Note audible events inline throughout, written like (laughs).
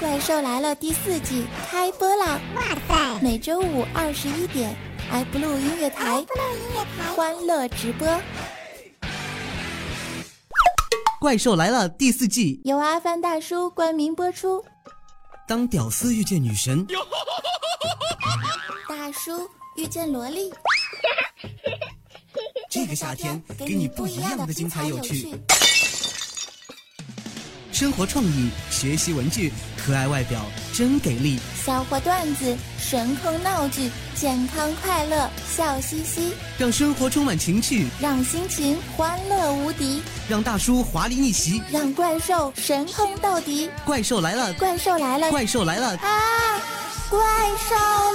怪兽来了第四季开播啦！哇塞，每周五二十一点，iBlue 音乐台，欢乐直播。怪兽来了第四季，由阿凡大叔冠名播出。当屌丝遇见女神，大叔遇见萝莉，这个夏天给你不一样的精彩有趣。生活创意，学习文具，可爱外表真给力。笑话段子，神坑闹剧，健康快乐笑嘻嘻，让生活充满情趣，让心情欢乐无敌，让大叔华丽逆袭，让怪兽神坑到底。怪兽来了！怪兽来了！怪兽来了！啊！怪兽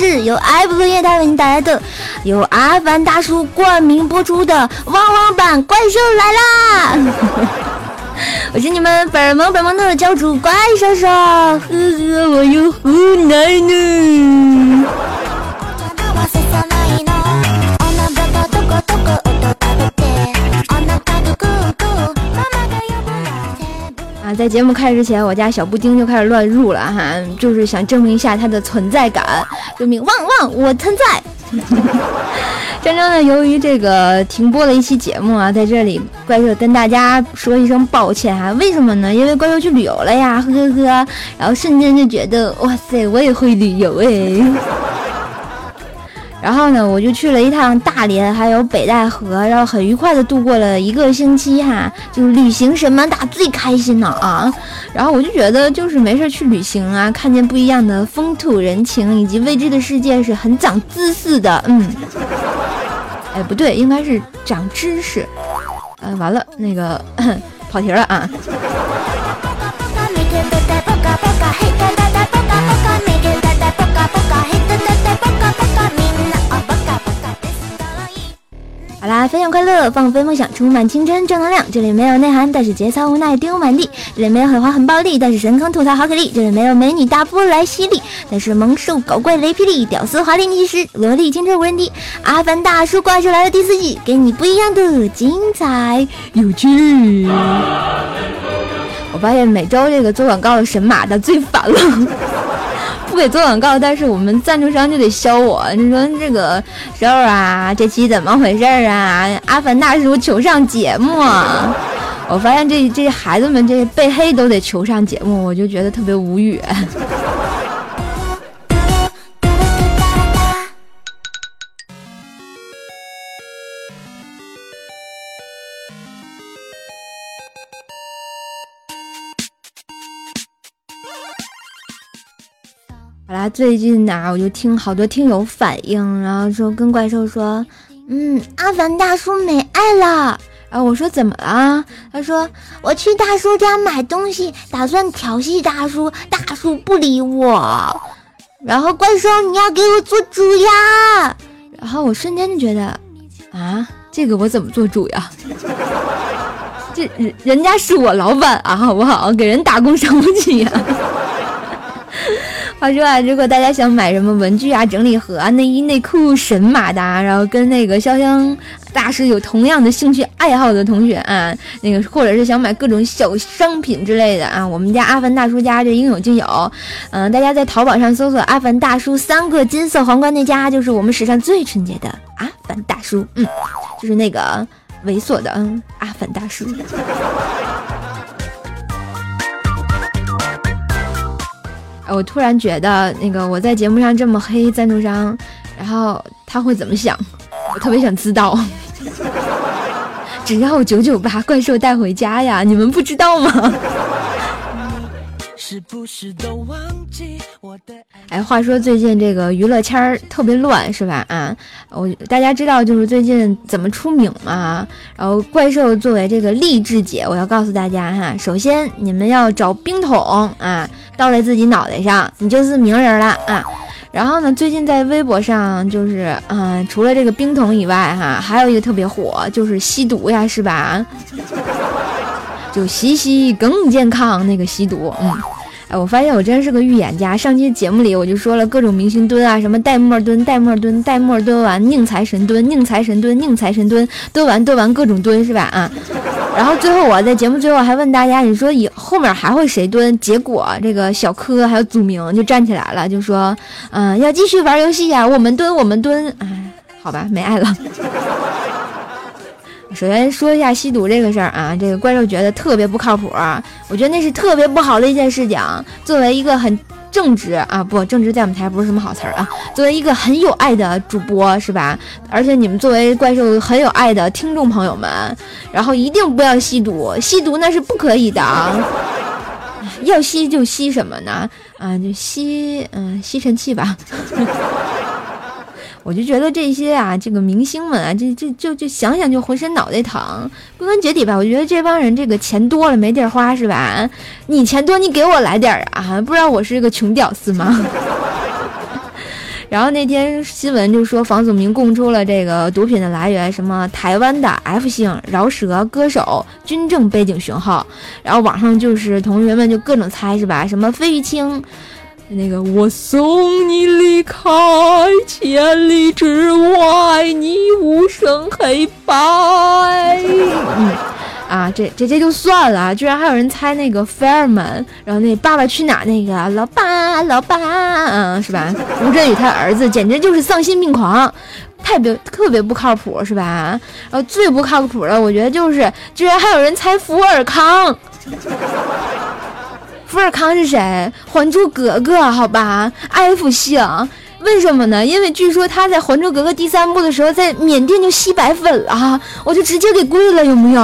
是由爱普音乐台为你带来的，由阿凡大叔冠名播出的《汪汪版怪兽来啦》。(laughs) 我是你们本萌本萌的教主怪兽兽，呵呵，我又湖南呢。在节目开始之前，我家小布丁就开始乱入了哈，就是想证明一下他的存在感，证明旺旺我存在。(laughs) 真正呢，由于这个停播了一期节目啊，在这里怪兽跟大家说一声抱歉哈。为什么呢？因为怪兽去旅游了呀，呵呵呵。然后瞬间就觉得，哇塞，我也会旅游哎。然后呢，我就去了一趟大连，还有北戴河，然后很愉快的度过了一个星期哈。就是旅行什么打最开心呢啊？然后我就觉得，就是没事去旅行啊，看见不一样的风土人情以及未知的世界是很长姿势的。嗯，哎，不对，应该是长知识。嗯，完了，那个 (coughs) 跑题了啊。啦，分享快乐，放飞梦想，充满青春正能量。这里没有内涵，但是节操无奈丢满地。这里没有狠话很暴力，但是神坑吐槽好给力。这里没有美女大波来犀利，但是萌兽搞怪雷霹雳，屌丝华丽逆袭，萝莉青春无人敌。阿凡大叔怪兽来了第四季，给你不一样的精彩有趣。我发现每周这个做广告的神马的最烦了。得做广告，但是我们赞助商就得削我。你说这个时候啊，这期怎么回事啊？阿凡大叔求上节目，我发现这这孩子们这被黑都得求上节目，我就觉得特别无语。最近呢，我就听好多听友反映，然后说跟怪兽说，嗯，阿凡大叔没爱了。然后我说怎么了？他说我去大叔家买东西，打算调戏大叔，大叔不理我。然后怪兽你要给我做主呀！然后我瞬间就觉得，啊，这个我怎么做主呀？(laughs) 这人人家是我老板啊，好不好？给人打工伤不起呀。话说啊，如果大家想买什么文具啊、整理盒啊、内衣内裤、神马的，然后跟那个潇湘大师有同样的兴趣爱好的同学啊，那个或者是想买各种小商品之类的啊，我们家阿凡大叔家这应有尽有。嗯，大家在淘宝上搜索“阿凡大叔”三个金色皇冠那家，就是我们史上最纯洁的阿凡大叔。嗯，就是那个猥琐的嗯阿凡大叔。(laughs) 我突然觉得，那个我在节目上这么黑赞助商，然后他会怎么想？我特别想知道。(laughs) 只要九九八怪兽带回家呀，你们不知道吗？是不是都忘记我的哎，话说最近这个娱乐圈特别乱，是吧？啊，我大家知道就是最近怎么出名吗？然后怪兽作为这个励志姐，我要告诉大家哈，首先你们要找冰桶啊，倒在自己脑袋上，你就是名人了啊。然后呢，最近在微博上就是嗯，除了这个冰桶以外哈，还有一个特别火，就是吸毒呀，是吧？就吸吸更健康。那个吸毒，嗯，哎，我发现我真是个预言家。上期节目里我就说了各种明星蹲啊，什么戴墨蹲、戴墨蹲、戴墨蹲完宁财神蹲、宁财神蹲、宁财神蹲，蹲完蹲完各种蹲是吧？啊，然后最后我在节目最后还问大家，你说以后面还会谁蹲？结果这个小柯还有祖明就站起来了，就说，嗯，要继续玩游戏呀，我们蹲，我们蹲，哎，好吧，没爱了。首先说一下吸毒这个事儿啊，这个怪兽觉得特别不靠谱，我觉得那是特别不好的一件事情。作为一个很正直啊，不正直在我们台不是什么好词儿啊。作为一个很有爱的主播是吧？而且你们作为怪兽很有爱的听众朋友们，然后一定不要吸毒，吸毒那是不可以的啊。要吸就吸什么呢？啊，就吸嗯吸尘器吧。我就觉得这些啊，这个明星们啊，这这就就想想就浑身脑袋疼。归根结底吧，我觉得这帮人这个钱多了没地儿花是吧？你钱多，你给我来点儿啊！不知道我是个穷屌丝吗？(laughs) 然后那天新闻就说房祖名供出了这个毒品的来源，什么台湾的 F 姓饶舌歌手，军政背景雄厚。然后网上就是同学们就各种猜是吧？什么费玉清。那个我送你离开千里之外，你无声黑白。嗯啊，这这这就算了，居然还有人猜那个费尔曼，然后那《爸爸去哪》那个老爸老爸，嗯，是吧？吴镇宇他儿子简直就是丧心病狂，太别特别不靠谱，是吧？然后最不靠谱的，我觉得就是居然还有人猜福尔康。福尔康是谁？《还珠格格》好吧，F 姓，为什么呢？因为据说他在《还珠格格》第三部的时候，在缅甸就吸白粉了，我就直接给跪了，有没有？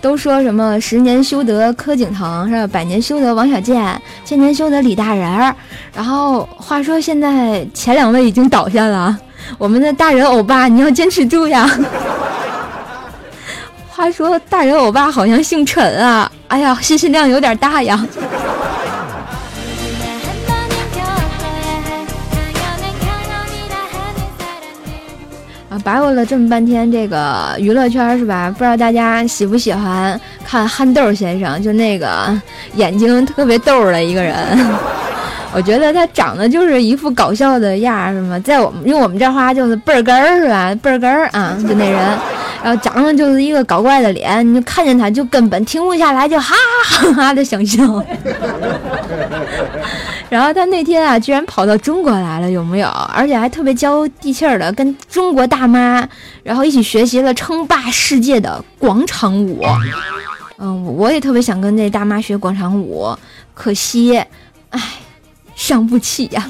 都说什么十年修得柯景腾是吧？百年修得王小贱，千年修得李大人儿。然后话说现在前两位已经倒下了，我们的大人欧巴你要坚持住呀。(laughs) 话说大人欧巴好像姓陈啊，哎呀，信息量有点大呀。白活了这么半天，这个娱乐圈是吧？不知道大家喜不喜欢看憨豆先生，就那个眼睛特别逗的一个人。(laughs) 我觉得他长得就是一副搞笑的样儿，是吗？在我们用我们这话就是倍儿哏儿，是吧？倍儿哏儿啊，就那人。然后长得就是一个搞怪的脸，你就看见他就根本停不下来，就哈哈哈的想笑。然后他那天啊，居然跑到中国来了，有没有？而且还特别接地气儿的，跟中国大妈，然后一起学习了称霸世界的广场舞。嗯，我也特别想跟那大妈学广场舞，可惜，唉，伤不起呀。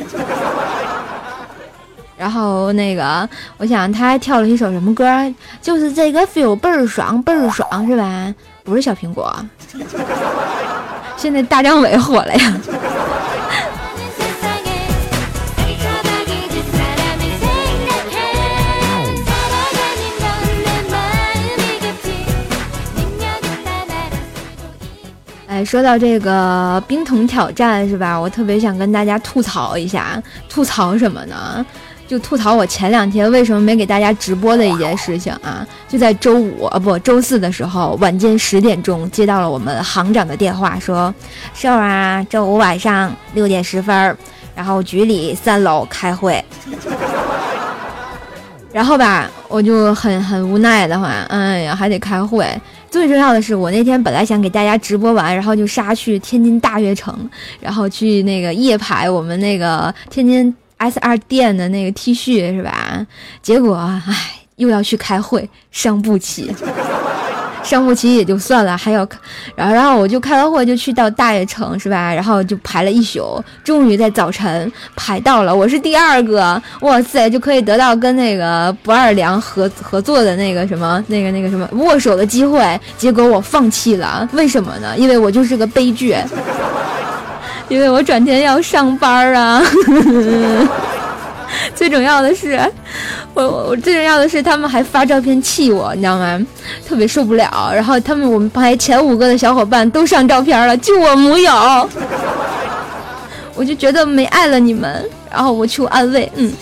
(laughs) 然后那个，我想他还跳了一首什么歌？就是这个 feel 倍儿爽，倍儿爽，是吧？不是小苹果，现在大张伟火了呀。说到这个冰桶挑战，是吧？我特别想跟大家吐槽一下，吐槽什么呢？就吐槽我前两天为什么没给大家直播的一件事情啊！就在周五啊不周四的时候，晚间十点钟接到了我们行长的电话，说：“瘦啊，周五晚上六点十分，然后局里三楼开会。”然后吧，我就很很无奈的话，哎呀，还得开会。最重要的是，我那天本来想给大家直播完，然后就杀去天津大悦城，然后去那个夜排我们那个天津。S R 店的那个 T 恤是吧？结果唉，又要去开会，伤不起，伤不起也就算了，还要，然后然后我就开完会就去到大悦城是吧？然后就排了一宿，终于在早晨排到了，我是第二个，哇塞，就可以得到跟那个不二良合合作的那个什么那个那个什么握手的机会，结果我放弃了，为什么呢？因为我就是个悲剧。因为我转天要上班啊，(laughs) 最重要的是，我我最重要的是他们还发照片气我，你知道吗？特别受不了。然后他们我们排前五个的小伙伴都上照片了，就我没有。(laughs) 我就觉得没爱了你们，然后我求安慰，嗯。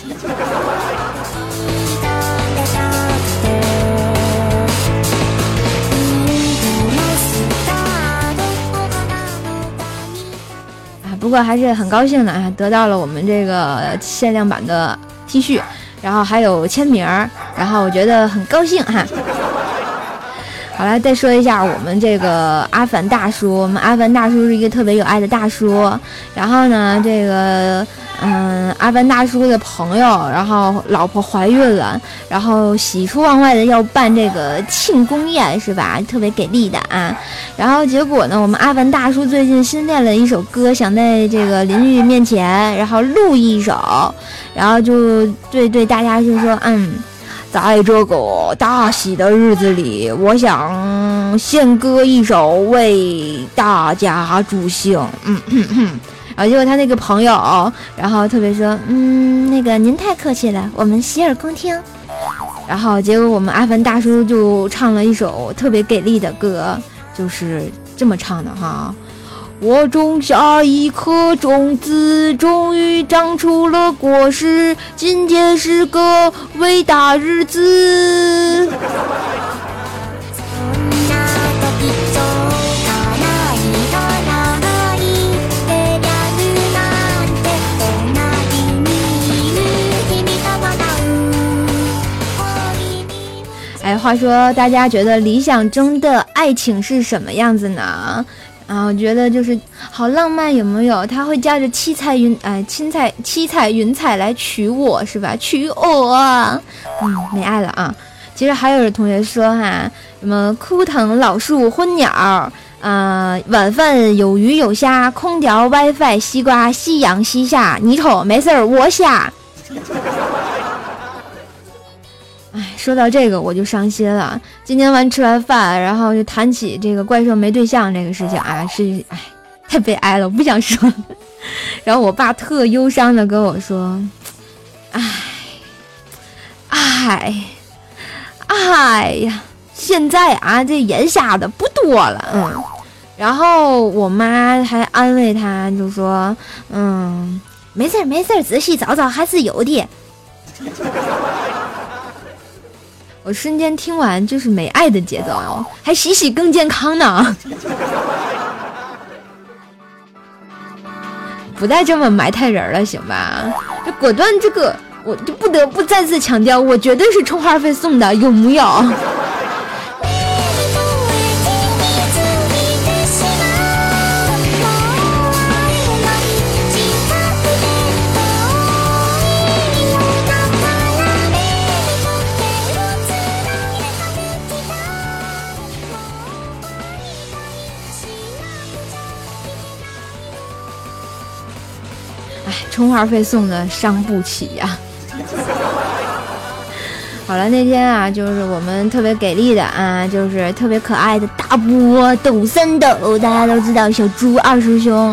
不过还是很高兴的啊，得到了我们这个限量版的 T 恤，然后还有签名儿，然后我觉得很高兴哈。好了，再说一下我们这个阿凡大叔，我们阿凡大叔是一个特别有爱的大叔，然后呢，这个。嗯，阿凡大叔的朋友，然后老婆怀孕了，然后喜出望外的要办这个庆功宴，是吧？特别给力的啊！然后结果呢，我们阿凡大叔最近新练了一首歌，想在这个邻居面前，然后录一首，然后就对对大家就说，嗯，在这个大喜的日子里，我想献歌一首为大家助兴，嗯哼哼。啊！结果他那个朋友，然后特别说，嗯，那个您太客气了，我们洗耳恭听。然后结果我们阿凡大叔就唱了一首特别给力的歌，就是这么唱的哈：我种下一颗种子，终于长出了果实，今天是个伟大日子。哎，话说大家觉得理想中的爱情是什么样子呢？啊，我觉得就是好浪漫，有没有？他会驾着七彩云，哎，七彩七彩云彩来娶我，是吧？娶我，嗯，没爱了啊。其实还有同学说哈，什么枯藤老树昏鸟，啊，晚饭有鱼有虾，空调 WiFi 西瓜夕阳西下，你瞅没事儿我瞎。哎，说到这个我就伤心了。今天完吃完饭，然后就谈起这个怪兽没对象这个事情啊，是哎，太悲哀了，我不想说。(laughs) 然后我爸特忧伤的跟我说：“哎，哎，哎呀，现在啊，这眼瞎的不多了。”嗯，然后我妈还安慰他，就说：“嗯，没事儿没事儿，仔细找找还是有的。”我瞬间听完就是没爱的节奏，还洗洗更健康呢。(laughs) 不带这么埋汰人了，行吧？就果断，这个我就不得不再次强调，我绝对是充话费送的，有木有？充话费送的伤不起呀！(laughs) 好了，那天啊，就是我们特别给力的啊，就是特别可爱的大波抖三抖，大家都知道小猪二师兄，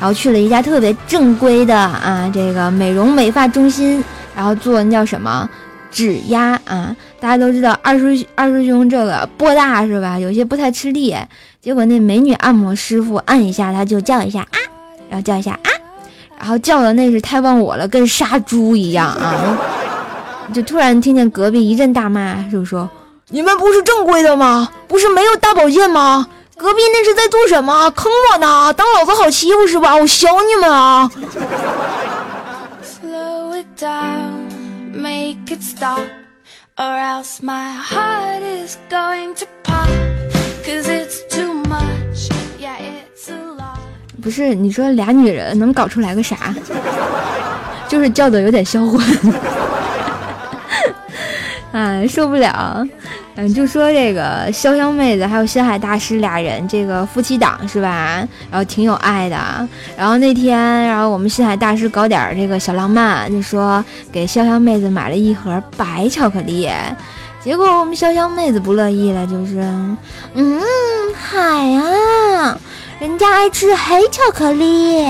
然后去了一家特别正规的啊，这个美容美发中心，然后做那叫什么指压啊，大家都知道二师二师兄这个波大是吧？有些不太吃力，结果那美女按摩师傅按一下他就叫一下啊，然后叫一下啊。然后叫的那是太忘我了，跟杀猪一样啊！(laughs) 就突然听见隔壁一阵大骂，就说：“你们不是正规的吗？不是没有大保健吗？隔壁那是在做什么？坑我呢？当老子好欺负是吧？我削你们啊！”不是你说俩女人能搞出来个啥？就是叫的有点销魂，(laughs) 哎，受不了。嗯，就说这个潇湘妹子还有星海大师俩人，这个夫妻档是吧？然后挺有爱的。然后那天，然后我们星海大师搞点这个小浪漫，就说给潇湘妹子买了一盒白巧克力。结果我们潇湘妹子不乐意了，就是，嗯，海啊。人家爱吃黑巧克力，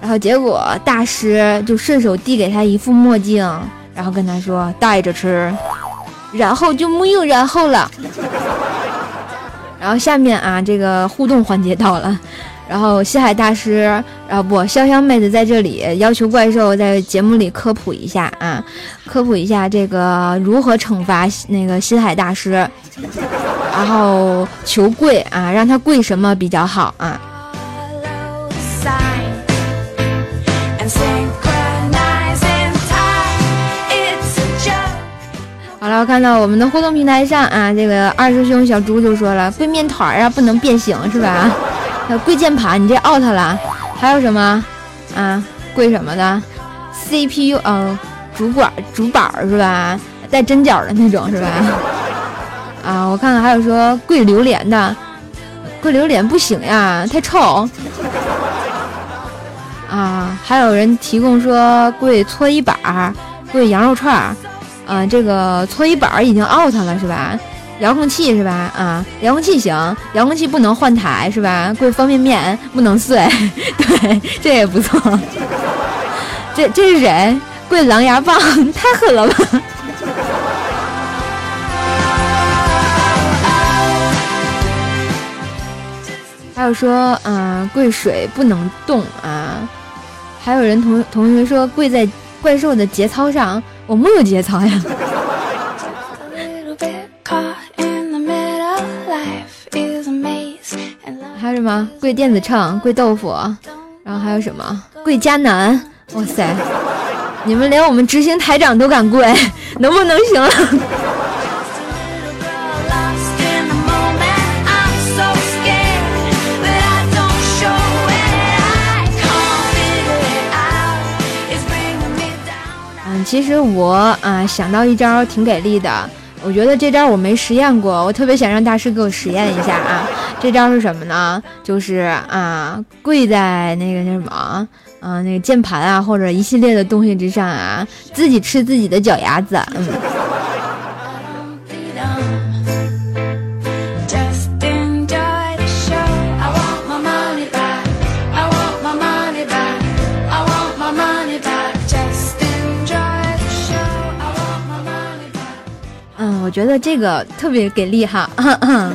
然后结果大师就顺手递给他一副墨镜，然后跟他说戴着吃，然后就没有然后了。然后下面啊，这个互动环节到了，然后西海大师，然后不，潇湘妹子在这里要求怪兽在节目里科普一下啊，科普一下这个如何惩罚那个西海大师，然后求跪啊，让他跪什么比较好啊？好了，我看到我们的互动平台上啊，这个二师兄小猪就说了，跪面团啊，不能变形是吧？跪键盘，你这 out 了。还有什么啊？跪什么的？CPU 哦，主管主板是吧？带针脚的那种是吧？啊，我看看还有说跪榴莲的，跪榴莲不行呀，太臭。啊，还有人提供说跪搓衣板，跪羊肉串，啊，这个搓衣板已经 out 了是吧？遥控器是吧？啊，遥控器行，遥控器不能换台是吧？跪方便面不能碎，(laughs) 对，这也不错。这这是谁？跪狼牙棒，(laughs) 太狠了吧！还有说，嗯，跪水不能动啊。还有人同同学说跪在怪兽的节操上，我没有节操呀。还有什么跪电子秤、跪豆腐，然后还有什么跪迦南？哇塞，你们连我们执行台长都敢跪，能不能行？其实我啊想到一招挺给力的。我觉得这招我没实验过，我特别想让大师给我实验一下啊！这招是什么呢？就是啊，跪在那个那什么啊，那个键盘啊，或者一系列的东西之上啊，自己吃自己的脚丫子，嗯。觉得这个特别给力哈，(laughs)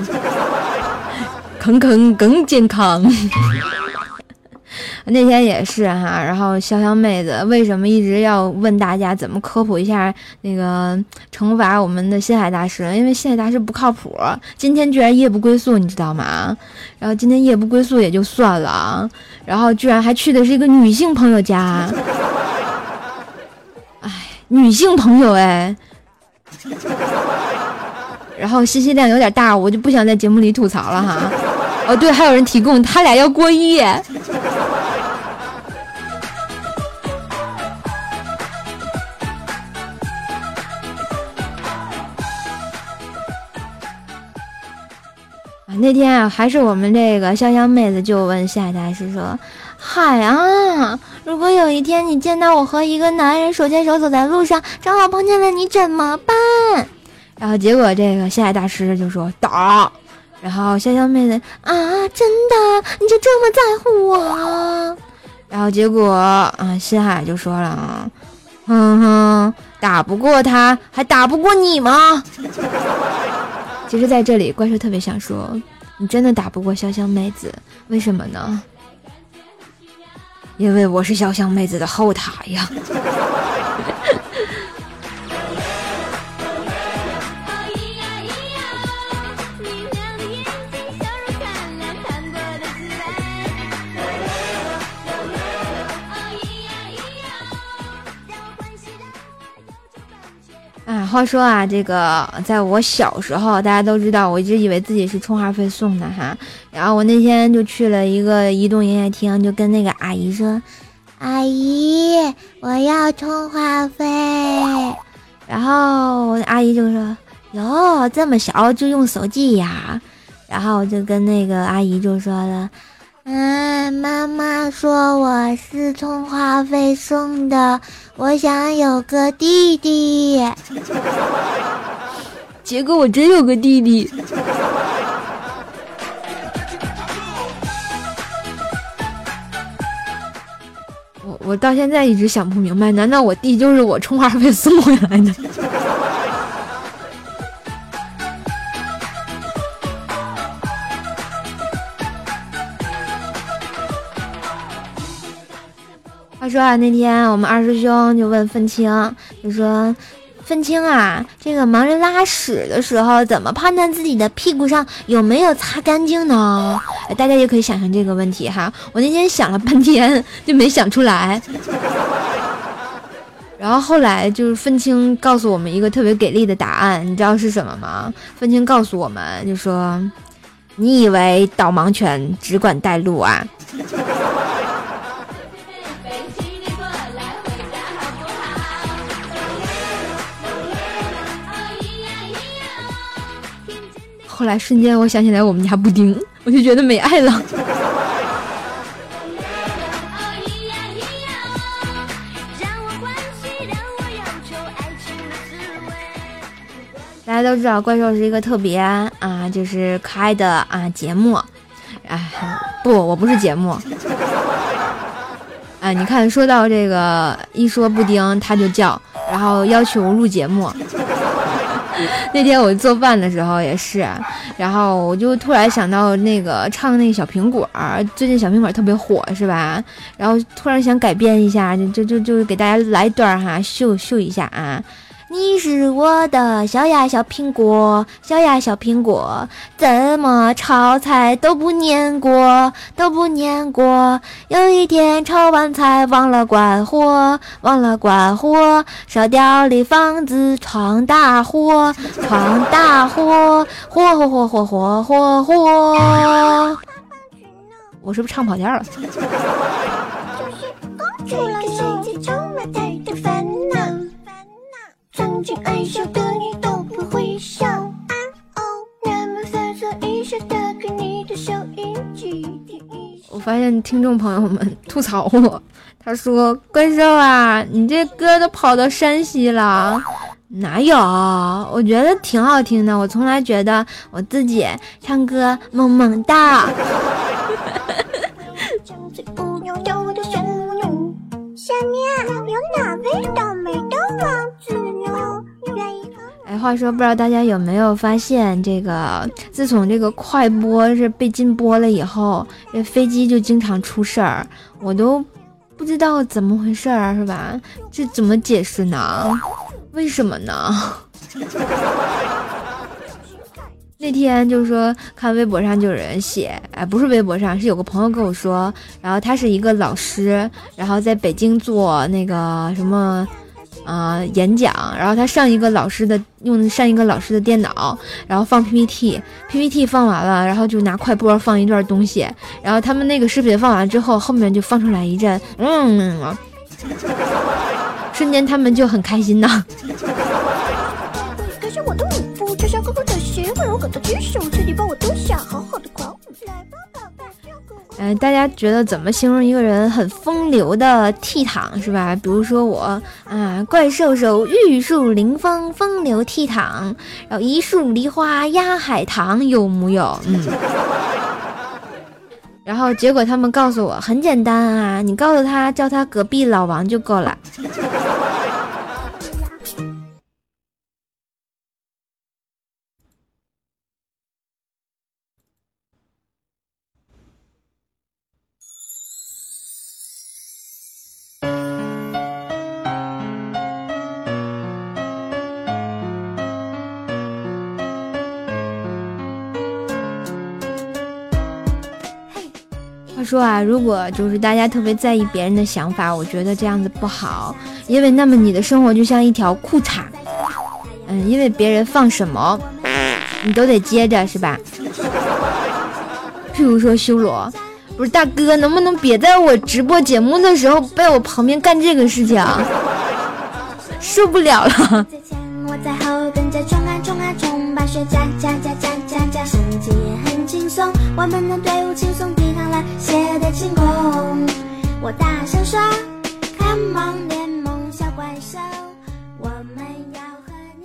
坑坑更健康。(laughs) 那天也是哈，然后潇潇妹子为什么一直要问大家怎么科普一下那个惩罚我们的星海大师？因为星海大师不靠谱，今天居然夜不归宿，你知道吗？然后今天夜不归宿也就算了啊，然后居然还去的是一个女性朋友家，(laughs) 哎，女性朋友哎。然后信息量有点大，我就不想在节目里吐槽了哈。哦，对，还有人提供，他俩要过夜。啊那天啊，还是我们这个潇湘妹子就问夏大师说：“海啊，如果有一天你见到我和一个男人手牵手走在路上，正好碰见了你，怎么办？”然后结果这个西海大师就说打，然后潇潇妹子啊，真的你就这么在乎我？然后结果啊，西海就说了啊，哼哼，打不过他，还打不过你吗？(laughs) 其实在这里，怪兽特别想说，你真的打不过潇湘妹子，为什么呢？因为我是潇湘妹子的后台呀。话说啊，这个在我小时候，大家都知道，我一直以为自己是充话费送的哈。然后我那天就去了一个移动营业厅，就跟那个阿姨说：“阿姨，我要充话费。”然后阿姨就说：“哟，这么小就用手机呀？”然后我就跟那个阿姨就说了。嗯，妈妈说我是充话费送的，我想有个弟弟。(laughs) 结果我真有个弟弟。我我到现在一直想不明白，难道我弟就是我充话费送回来的？说啊，那天我们二师兄就问愤青，就说：“愤青啊，这个盲人拉屎的时候，怎么判断自己的屁股上有没有擦干净呢？”大家也可以想象这个问题哈。我那天想了半天就没想出来。(laughs) 然后后来就是愤青告诉我们一个特别给力的答案，你知道是什么吗？愤青告诉我们就说：“你以为导盲犬只管带路啊？”后来瞬间我想起来我们家布丁，(laughs) 我就觉得没爱了。(laughs) 大家都知道怪兽是一个特别啊，就是可爱的啊节目。哎，不，我不是节目。哎，你看，说到这个，一说布丁他就叫，然后要求录节目。(laughs) 那天我做饭的时候也是，然后我就突然想到那个唱那个小苹果，最近小苹果特别火，是吧？然后突然想改编一下，就就就就给大家来一段哈，秀秀一下啊。你是我的小呀小苹果，小呀小苹果，怎么炒菜都不粘锅，都不粘锅。有一天炒完菜忘了关火，忘了关火，烧掉了房子闯大祸，闯大祸，火火火火火火火。(laughs) 我是不是唱跑调了？曾经爱笑的你都不会笑。我发现听众朋友们吐槽我，他说：“怪兽啊，你这歌都跑到山西了，哪有？我觉得挺好听的，我从来觉得我自己唱歌萌萌哒。”话说，不知道大家有没有发现，这个自从这个快播是被禁播了以后，这飞机就经常出事儿，我都不知道怎么回事儿，是吧？这怎么解释呢？为什么呢？(laughs) 那天就是说，看微博上就有人写，哎，不是微博上，是有个朋友跟我说，然后他是一个老师，然后在北京做那个什么，呃，演讲，然后他上一个老师的用上一个老师的电脑，然后放 PPT，PPT 放完了，然后就拿快播放一段东西，然后他们那个视频放完之后，后面就放出来一阵，嗯，瞬间他们就很开心呐。哎，大家觉得怎么形容一个人很风流的倜傥是吧？比如说我啊，怪兽兽玉树临风，风流倜傥，然后一树梨花压海棠，有木有？嗯。(laughs) 然后结果他们告诉我很简单啊，你告诉他叫他隔壁老王就够了。说啊，如果就是大家特别在意别人的想法，我觉得这样子不好，因为那么你的生活就像一条裤衩，嗯，因为别人放什么，你都得接着，是吧？譬如说修罗，不是大哥，能不能别在我直播节目的时候在我旁边干这个事情？受不了了。我大声说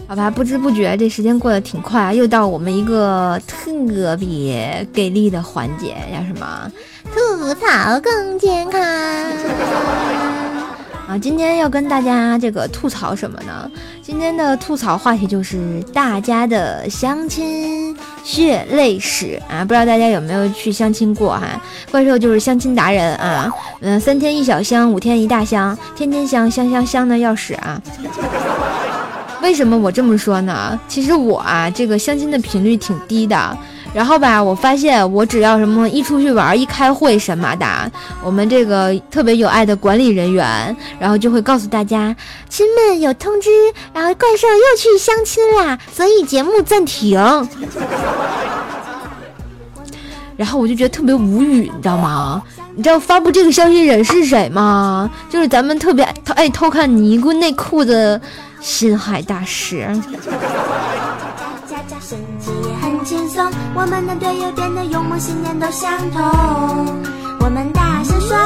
好吧，不知不觉这时间过得挺快，又到我们一个特别给力的环节，叫什么？吐槽更健康 (laughs) 啊！今天要跟大家这个吐槽什么呢？今天的吐槽话题就是大家的相亲血泪史啊，不知道大家有没有去相亲过哈？怪兽就是相亲达人啊，嗯，三天一小箱，五天一大箱，天天香香香香的要死啊！为什么我这么说呢？其实我啊，这个相亲的频率挺低的。然后吧，我发现我只要什么一出去玩、一开会什么的，我们这个特别有爱的管理人员，然后就会告诉大家，亲们有通知，然后怪兽又去相亲啦，所以节目暂停。然后我就觉得特别无语，你知道吗？你知道发布这个消息人是谁吗？就是咱们特别爱偷看尼姑内裤的心海大师。轻松，我们的队友变得幽默，信念都相同。我们大声说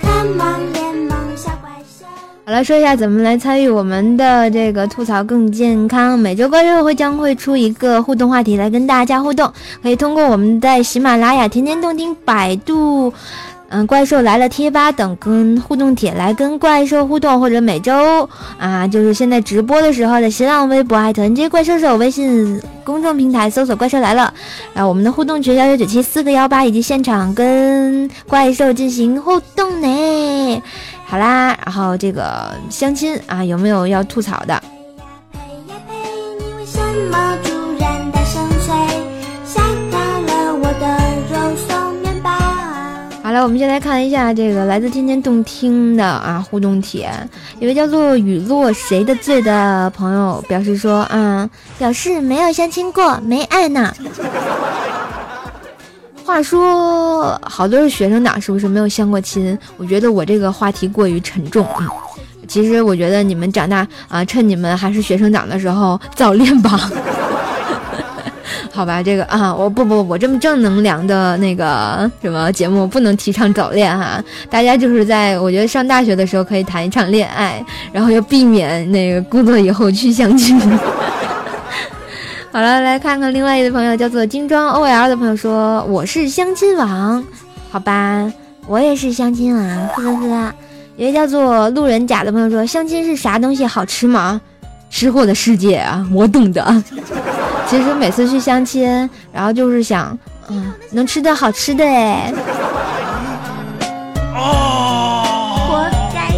，Come on，联盟小怪兽。好了，说一下怎么来参与我们的这个吐槽更健康。每周怪兽会将会出一个互动话题来跟大家互动，可以通过我们在喜马拉雅、天天动听、百度。嗯，怪兽来了贴吧等跟互动帖来跟怪兽互动，或者每周啊，就是现在直播的时候的新浪微博艾特 NJ 怪兽手，微信公众平台搜索怪兽来了，然后我们的互动群幺九九七四个幺八，以及现场跟怪兽进行互动呢。好啦，然后这个相亲啊，有没有要吐槽的？陪呀陪你为什么好了，我们先来看一下这个来自天天动听的啊互动帖，一位叫做雨落谁的罪的朋友表示说，嗯，表示没有相亲过，没爱呢。(laughs) 话说，好多是学生党，是不是没有相过亲？我觉得我这个话题过于沉重。嗯，其实我觉得你们长大啊，趁你们还是学生党的时候早恋吧。好吧，这个啊，我不不，我这么正能量的那个什么节目不能提倡早恋哈。大家就是在我觉得上大学的时候可以谈一场恋爱，然后要避免那个工作以后去相亲。(laughs) 好了，来看看另外一位朋友叫做精装 OL 的朋友说我是相亲王，好吧，我也是相亲王，呵呵呵。一位叫做路人甲的朋友说相亲是啥东西好吃吗？吃货的世界啊，我懂得。其实每次去相亲，然后就是想，嗯，能吃到好吃的哎。活该。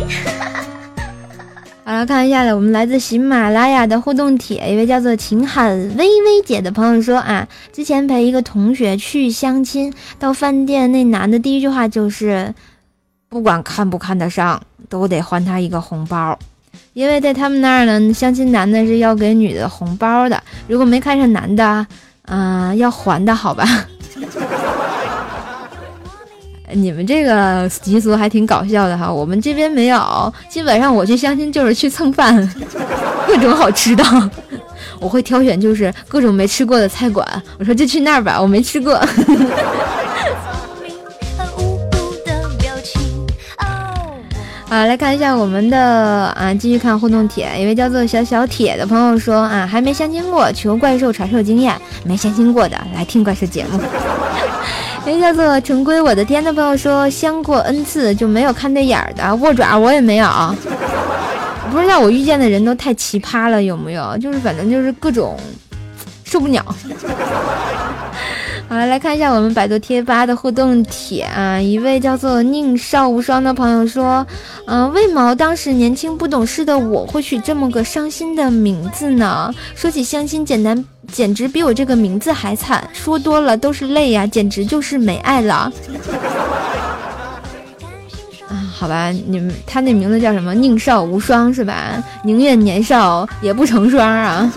好了，看一下了，我们来自喜马拉雅的互动帖，一位叫做秦喊微微姐的朋友说啊，之前陪一个同学去相亲，到饭店那男的第一句话就是，不管看不看得上，都得还他一个红包。因为在他们那儿呢，相亲男的是要给女的红包的，如果没看上男的，嗯，要还的好吧？(laughs) 你们这个习俗还挺搞笑的哈，我们这边没有，基本上我去相亲就是去蹭饭，(laughs) 各种好吃的，我会挑选就是各种没吃过的菜馆，我说就去那儿吧，我没吃过。啊，来看一下我们的啊，继续看互动帖。一位叫做小小铁的朋友说啊，还没相亲过，求怪兽传授经验。没相亲过的来听怪兽节目。(laughs) 一位叫做陈归我的天的朋友说，相过 n 次就没有看对眼的握爪，我也没有。不知道我遇见的人都太奇葩了，有没有？就是反正就是各种受不了。好，来看一下我们百度贴吧的互动帖啊！一位叫做宁少无双的朋友说：“嗯，为毛当时年轻不懂事的我会取这么个伤心的名字呢？说起相亲，简单简直比我这个名字还惨，说多了都是泪呀，简直就是没爱了。”啊，好吧，你们他那名字叫什么？宁少无双是吧？宁愿年少也不成双啊！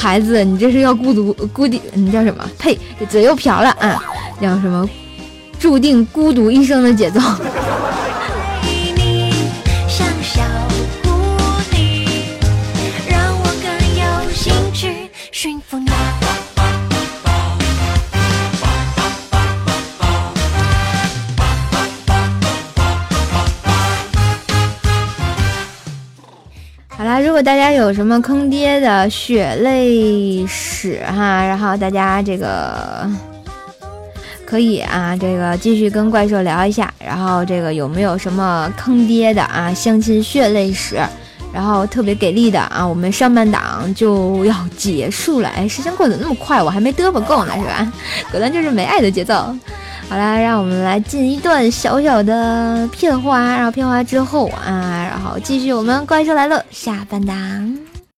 孩子，你这是要孤独孤独，你叫什么？呸，嘴又瓢了啊！叫什么？注定孤独一生的节奏。果大家有什么坑爹的血泪史哈，然后大家这个可以啊，这个继续跟怪兽聊一下。然后这个有没有什么坑爹的啊相亲血泪史？然然后特别给力的啊，我们上半档就要结束了，哎，时间过得那么快，我还没嘚啵够呢，是吧？果然就是没爱的节奏。好啦，让我们来进一段小小的片花，然后片花之后啊，然后继续我们怪兽来了下半档。